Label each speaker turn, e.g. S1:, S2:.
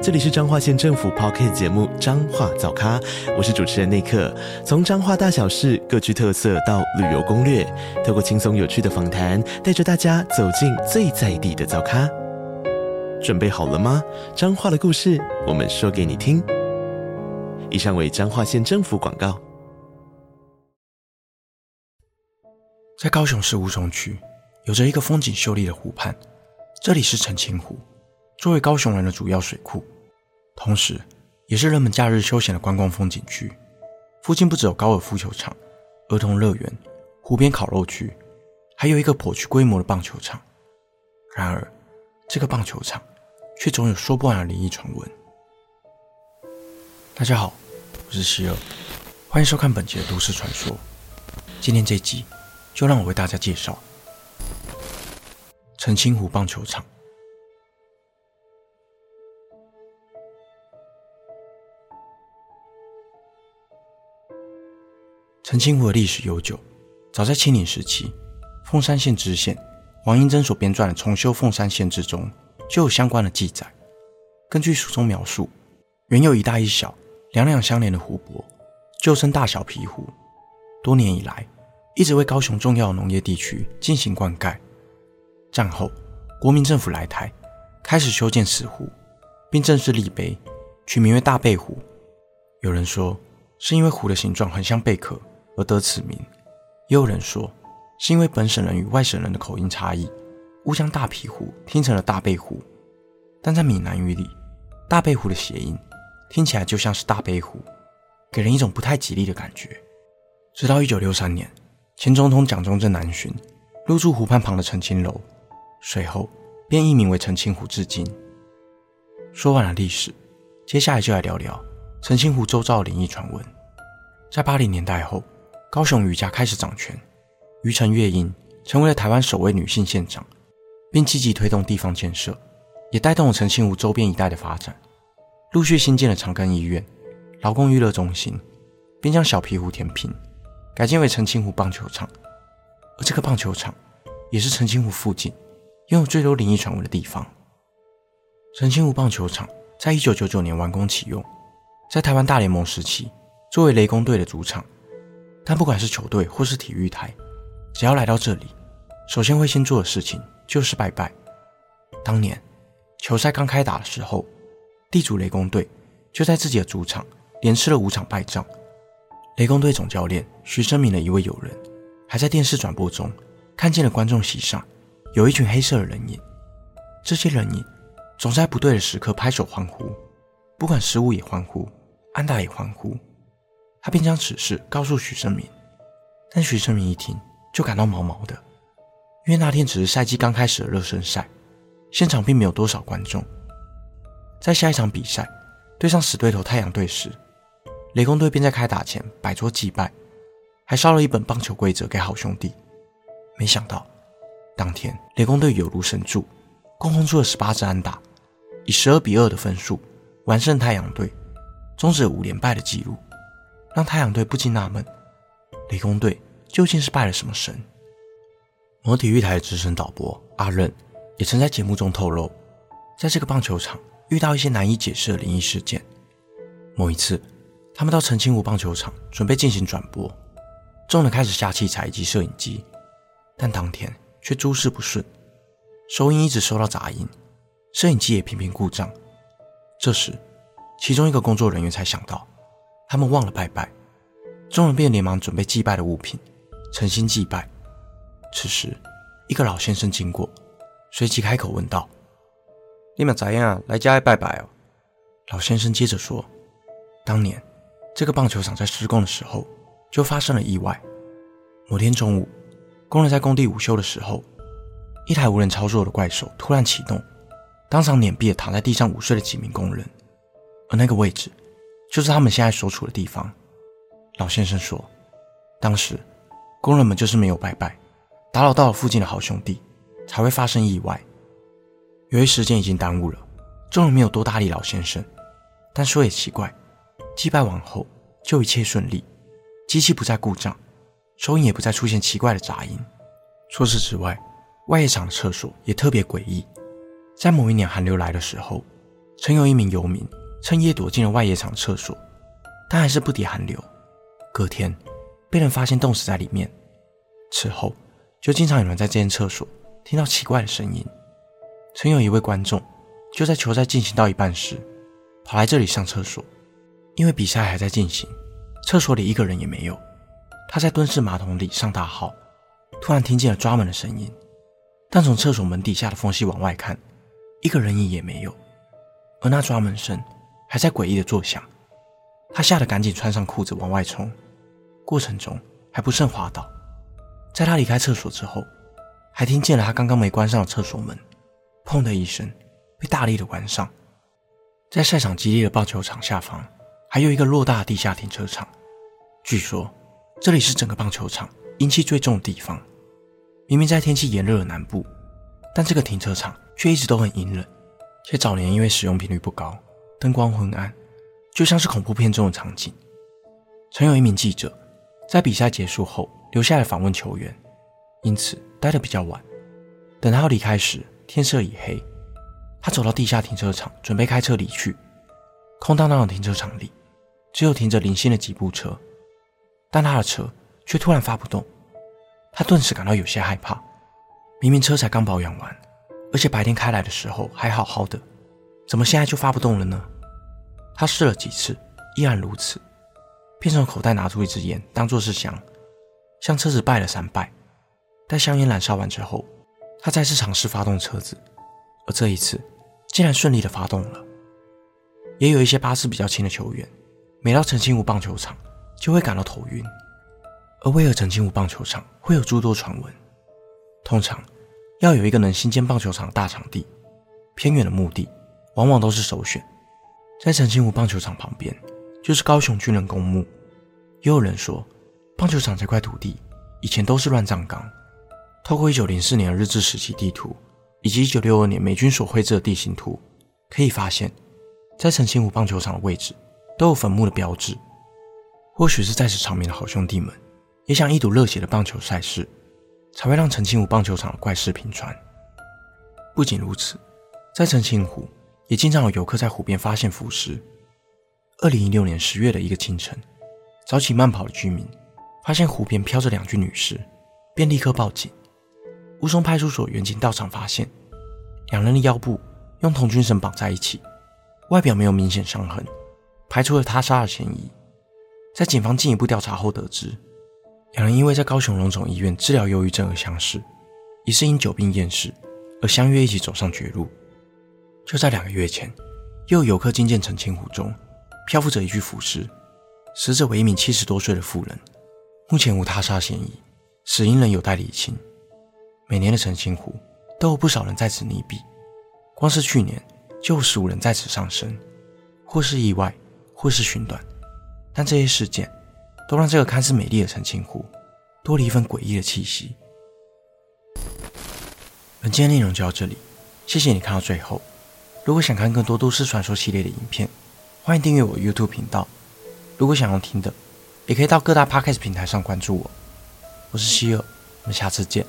S1: 这里是彰化县政府 p o c k t 节目《彰化早咖》，我是主持人内克。从彰化大小事各具特色到旅游攻略，透过轻松有趣的访谈，带着大家走进最在地的早咖。准备好了吗？彰化的故事，我们说给你听。以上为彰化县政府广告。
S2: 在高雄市吴松区，有着一个风景秀丽的湖畔，这里是澄清湖。作为高雄人的主要水库，同时也是人们假日休闲的观光风景区。附近不只有高尔夫球场、儿童乐园、湖边烤肉区，还有一个颇具规模的棒球场。然而，这个棒球场却总有说不完的灵异传闻。大家好，我是希尔，欢迎收看本集的都市传说。今天这集就让我为大家介绍澄清湖棒球场。澄清湖的历史悠久，早在清领时期，凤山县知县王英珍所编撰的《重修凤山县志》中就有相关的记载。根据书中描述，原有一大一小、两两相连的湖泊，旧称大小皮湖，多年以来一直为高雄重要的农业地区进行灌溉。战后，国民政府来台，开始修建此湖，并正式立碑，取名为大贝湖。有人说，是因为湖的形状很像贝壳。而得此名，也有人说是因为本省人与外省人的口音差异，误将大皮湖听成了大背湖。但在闽南语里，大背湖的谐音听起来就像是大背湖，给人一种不太吉利的感觉。直到一九六三年，前总统蒋中正南巡，入住湖畔旁的澄清楼，随后便易名为澄清湖至今。说完了历史，接下来就来聊聊澄清湖周遭的灵异传闻。在八零年代后。高雄余家开始掌权，余陈月英成为了台湾首位女性县长，并积极推动地方建设，也带动了澄清湖周边一带的发展，陆续新建了长庚医院、劳工娱乐中心，并将小皮湖填平，改建为澄清湖棒球场。而这个棒球场也是澄清湖附近拥有最多灵异传闻的地方。澄清湖棒球场在一九九九年完工启用，在台湾大联盟时期作为雷公队的主场。但不管是球队或是体育台，只要来到这里，首先会先做的事情就是拜拜。当年球赛刚开打的时候，地主雷公队就在自己的主场连吃了五场败仗。雷公队总教练徐生明的一位友人，还在电视转播中看见了观众席上有一群黑色的人影。这些人影总在不对的时刻拍手欢呼，不管失误也欢呼，安打也欢呼。他便将此事告诉许生明，但许生明一听就感到毛毛的，因为那天只是赛季刚开始的热身赛，现场并没有多少观众。在下一场比赛对上死对头太阳队时，雷公队便在开打前摆桌祭拜，还烧了一本棒球规则给好兄弟。没想到，当天雷公队有如神助，共轰出了十八支安打，以十二比二的分数完胜太阳队，终止五连败的记录。让太阳队不禁纳闷：理工队究竟是拜了什么神？某体育台的资深导播阿任也曾在节目中透露，在这个棒球场遇到一些难以解释的灵异事件。某一次，他们到澄清湖棒球场准备进行转播，众人开始下器材以及摄影机，但当天却诸事不顺，收音一直收到杂音，摄影机也频频故障。这时，其中一个工作人员才想到。他们忘了拜拜，众人便连忙准备祭拜的物品，诚心祭拜。此时，一个老先生经过，随即开口问道：“你们咋样来家里拜拜哦？”老先生接着说：“当年这个棒球场在施工的时候，就发生了意外。某天中午，工人在工地午休的时候，一台无人操作的怪兽突然启动，当场碾毙了躺在地上午睡的几名工人，而那个位置。”就是他们现在所处的地方。老先生说，当时工人们就是没有拜拜，打扰到了附近的好兄弟，才会发生意外。由于时间已经耽误了，众人没有多搭理老先生。但说也奇怪，祭拜完后就一切顺利，机器不再故障，收音也不再出现奇怪的杂音。除此之外，外野场的厕所也特别诡异。在某一年寒流来的时候，曾有一名游民趁夜躲进了外野场厕所，但还是不敌寒流。隔天被人发现冻死在里面。此后就经常有人在这间厕所听到奇怪的声音。曾有一位观众就在球赛进行到一半时，跑来这里上厕所，因为比赛还在进行，厕所里一个人也没有。他在蹲式马桶里上大号，突然听见了抓门的声音，但从厕所门底下的缝隙往外看。一个人影也没有，而那抓门声还在诡异的作响。他吓得赶紧穿上裤子往外冲，过程中还不慎滑倒。在他离开厕所之后，还听见了他刚刚没关上的厕所门“砰”的一声被大力的关上。在赛场激烈的棒球场下方，还有一个偌大的地下停车场。据说这里是整个棒球场阴气最重的地方。明明在天气炎热的南部，但这个停车场。却一直都很阴冷，且早年因为使用频率不高，灯光昏暗，就像是恐怖片中的场景。曾有一名记者在比赛结束后留下来访问球员，因此待得比较晚。等他要离开时，天色已黑。他走到地下停车场，准备开车离去。空荡荡的停车场里，只有停着零星的几部车，但他的车却突然发不动。他顿时感到有些害怕。明明车才刚保养完。而且白天开来的时候还好好的，怎么现在就发不动了呢？他试了几次，依然如此，便从口袋拿出一支烟当做是香，向车子拜了三拜。待香烟燃烧完之后，他再次尝试发动车子，而这一次竟然顺利的发动了。也有一些八字比较轻的球员，每到澄清湖棒球场就会感到头晕。而为何澄清湖棒球场会有诸多传闻？通常。要有一个能新建棒球场的大场地，偏远的墓地往往都是首选。在澄清湖棒球场旁边，就是高雄军人公墓。也有人说，棒球场这块土地以前都是乱葬岗。透过1904年的日治时期地图，以及1962年美军所绘制的地形图，可以发现，在澄清湖棒球场的位置都有坟墓的标志。或许是在此长眠的好兄弟们，也想一睹热血的棒球赛事。才会让澄清湖棒球场的怪事频传。不仅如此，在澄清湖也经常有游客在湖边发现浮尸。二零一六年十月的一个清晨，早起慢跑的居民发现湖边飘着两具女尸，便立刻报警。乌松派出所员警到场发现，两人的腰部用同军绳绑在一起，外表没有明显伤痕，排除了他杀的嫌疑。在警方进一步调查后得知。两人因为在高雄荣总医院治疗忧郁症而相识，疑似因久病厌世而相约一起走上绝路。就在两个月前，又有游客惊见澄清湖中漂浮着一具浮尸，死者为一名七十多岁的妇人，目前无他杀嫌疑，死因仍有待理清。每年的澄清湖都有不少人在此溺毙，光是去年就有十五人在此丧生，或是意外，或是寻短，但这些事件。都让这个看似美丽的澄清湖多了一份诡异的气息。本期的内容就到这里，谢谢你看到最后。如果想看更多都市传说系列的影片，欢迎订阅我 YouTube 频道。如果想要听的，也可以到各大 Podcast 平台上关注我。我是希尔，我们下次见。